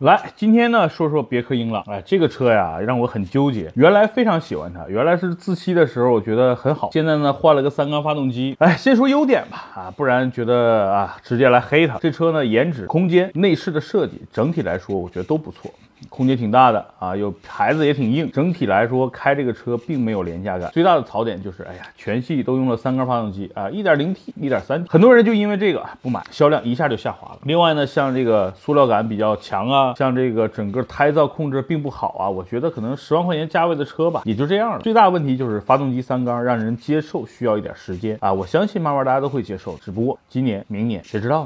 来，今天呢说说别克英朗。哎，这个车呀让我很纠结。原来非常喜欢它，原来是自吸的时候我觉得很好。现在呢换了个三缸发动机。哎，先说优点吧，啊，不然觉得啊直接来黑它。这车呢颜值、空间、内饰的设计，整体来说我觉得都不错。空间挺大的啊，有牌子也挺硬，整体来说开这个车并没有廉价感。最大的槽点就是，哎呀，全系都用了三缸发动机啊，1.0T、1.3T，很多人就因为这个不买，销量一下就下滑了。另外呢，像这个塑料感比较强啊，像这个整个胎噪控制并不好啊，我觉得可能十万块钱价位的车吧，也就这样了。最大的问题就是发动机三缸让人接受需要一点时间啊，我相信慢慢大家都会接受，只不过今年、明年谁知道呢？